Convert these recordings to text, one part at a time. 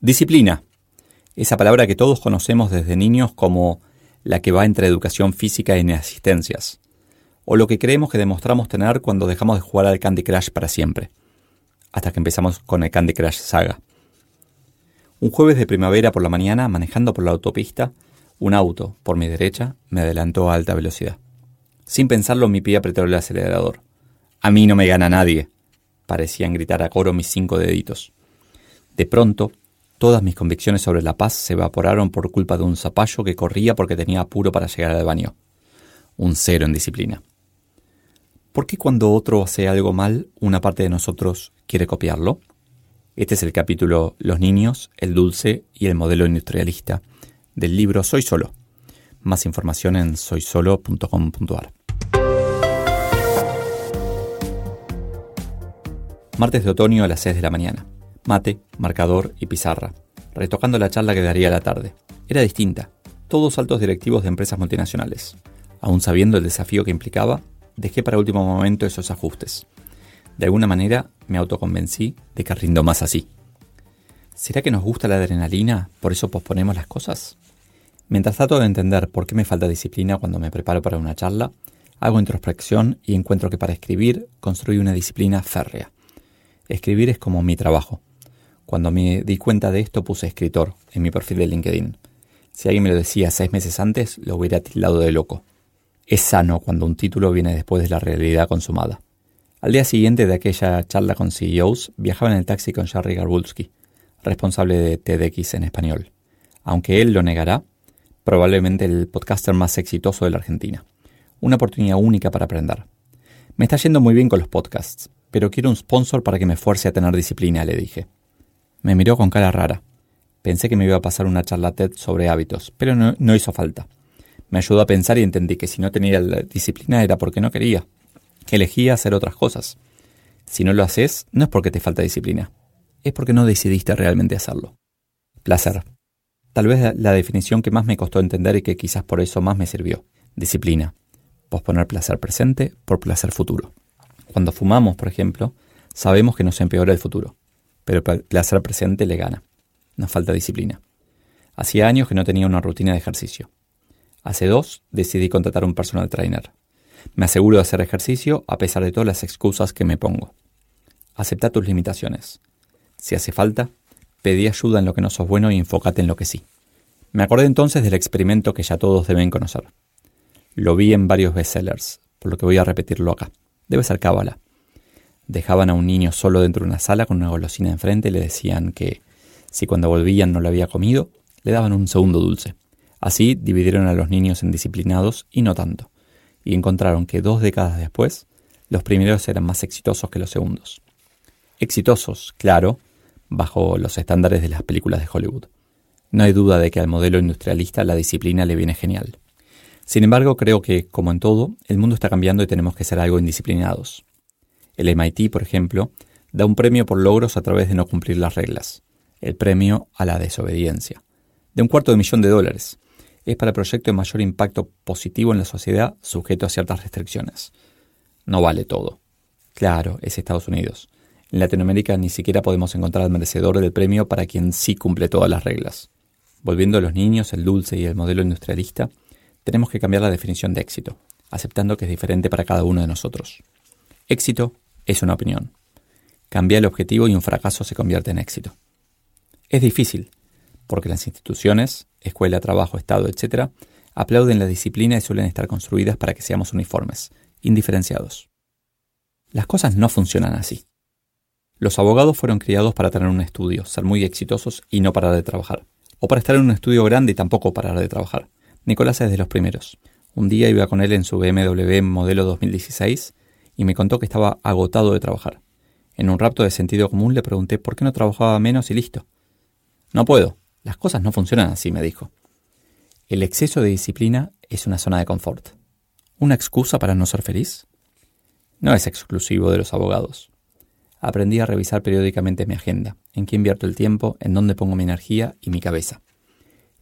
Disciplina. Esa palabra que todos conocemos desde niños como la que va entre educación física y asistencias. O lo que creemos que demostramos tener cuando dejamos de jugar al Candy Crush para siempre hasta que empezamos con el Candy Crush Saga. Un jueves de primavera por la mañana, manejando por la autopista, un auto, por mi derecha, me adelantó a alta velocidad. Sin pensarlo, mi pie apretó el acelerador. A mí no me gana nadie, parecían gritar a coro mis cinco deditos. De pronto, todas mis convicciones sobre la paz se evaporaron por culpa de un zapallo que corría porque tenía apuro para llegar al baño. Un cero en disciplina. ¿Por qué cuando otro hace algo mal, una parte de nosotros quiere copiarlo? Este es el capítulo Los niños, el dulce y el modelo industrialista del libro Soy Solo. Más información en soysolo.com.ar. Martes de otoño a las 6 de la mañana. Mate, marcador y pizarra. Retocando la charla que daría la tarde. Era distinta. Todos altos directivos de empresas multinacionales. Aún sabiendo el desafío que implicaba, dejé para último momento esos ajustes. De alguna manera me autoconvencí de que rindo más así. ¿Será que nos gusta la adrenalina, por eso posponemos las cosas? Mientras trato de entender por qué me falta disciplina cuando me preparo para una charla, hago introspección y encuentro que para escribir construí una disciplina férrea. Escribir es como mi trabajo. Cuando me di cuenta de esto puse escritor en mi perfil de LinkedIn. Si alguien me lo decía seis meses antes, lo hubiera tildado de loco. Es sano cuando un título viene después de la realidad consumada. Al día siguiente de aquella charla con CEOs, viajaba en el taxi con Jerry Garbulski, responsable de TEDx en español. Aunque él lo negará, probablemente el podcaster más exitoso de la Argentina. Una oportunidad única para aprender. Me está yendo muy bien con los podcasts, pero quiero un sponsor para que me fuerce a tener disciplina, le dije. Me miró con cara rara. Pensé que me iba a pasar una charla sobre hábitos, pero no, hizo falta. Me ayudó a pensar y entendí que si no tenía la disciplina era porque no quería, que elegía hacer otras cosas. Si no lo haces, no es porque te falta disciplina, es porque no decidiste realmente hacerlo. Placer. Tal vez la definición que más me costó entender y que quizás por eso más me sirvió. Disciplina. Posponer placer presente por placer futuro. Cuando fumamos, por ejemplo, sabemos que nos empeora el futuro, pero el placer presente le gana. Nos falta disciplina. Hacía años que no tenía una rutina de ejercicio. Hace dos decidí contratar un personal trainer. Me aseguro de hacer ejercicio a pesar de todas las excusas que me pongo. Acepta tus limitaciones. Si hace falta, pedí ayuda en lo que no sos bueno y enfócate en lo que sí. Me acordé entonces del experimento que ya todos deben conocer. Lo vi en varios bestsellers, por lo que voy a repetirlo acá. Debe ser cábala. Dejaban a un niño solo dentro de una sala con una golosina enfrente y le decían que, si cuando volvían no lo había comido, le daban un segundo dulce. Así dividieron a los niños en disciplinados y no tanto, y encontraron que dos décadas después, los primeros eran más exitosos que los segundos. Exitosos, claro, bajo los estándares de las películas de Hollywood. No hay duda de que al modelo industrialista la disciplina le viene genial. Sin embargo, creo que, como en todo, el mundo está cambiando y tenemos que ser algo indisciplinados. El MIT, por ejemplo, da un premio por logros a través de no cumplir las reglas, el premio a la desobediencia, de un cuarto de millón de dólares, es para proyectos de mayor impacto positivo en la sociedad sujeto a ciertas restricciones. No vale todo. Claro, es Estados Unidos. En Latinoamérica ni siquiera podemos encontrar al merecedor del premio para quien sí cumple todas las reglas. Volviendo a los niños, el dulce y el modelo industrialista, tenemos que cambiar la definición de éxito, aceptando que es diferente para cada uno de nosotros. Éxito es una opinión. Cambia el objetivo y un fracaso se convierte en éxito. Es difícil, porque las instituciones, escuela, trabajo, Estado, etc., aplauden la disciplina y suelen estar construidas para que seamos uniformes, indiferenciados. Las cosas no funcionan así. Los abogados fueron criados para tener un estudio, ser muy exitosos y no parar de trabajar. O para estar en un estudio grande y tampoco parar de trabajar. Nicolás es de los primeros. Un día iba con él en su BMW modelo 2016 y me contó que estaba agotado de trabajar. En un rapto de sentido común le pregunté por qué no trabajaba menos y listo. No puedo. Las cosas no funcionan así, me dijo. El exceso de disciplina es una zona de confort. ¿Una excusa para no ser feliz? No es exclusivo de los abogados. Aprendí a revisar periódicamente mi agenda, en qué invierto el tiempo, en dónde pongo mi energía y mi cabeza.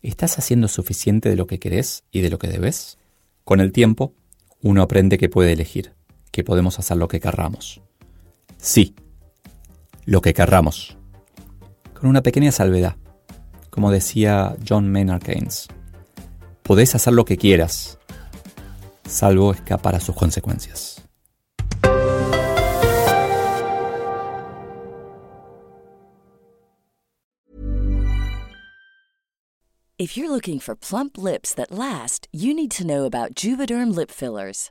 ¿Estás haciendo suficiente de lo que querés y de lo que debes? Con el tiempo, uno aprende que puede elegir, que podemos hacer lo que querramos. Sí, lo que querramos. Con una pequeña salvedad, como decía John Maynard Keynes. Podés hacer lo que quieras, salvo escapar a sus consecuencias. If you're looking for plump lips that last, you need to know about Juvederm lip fillers.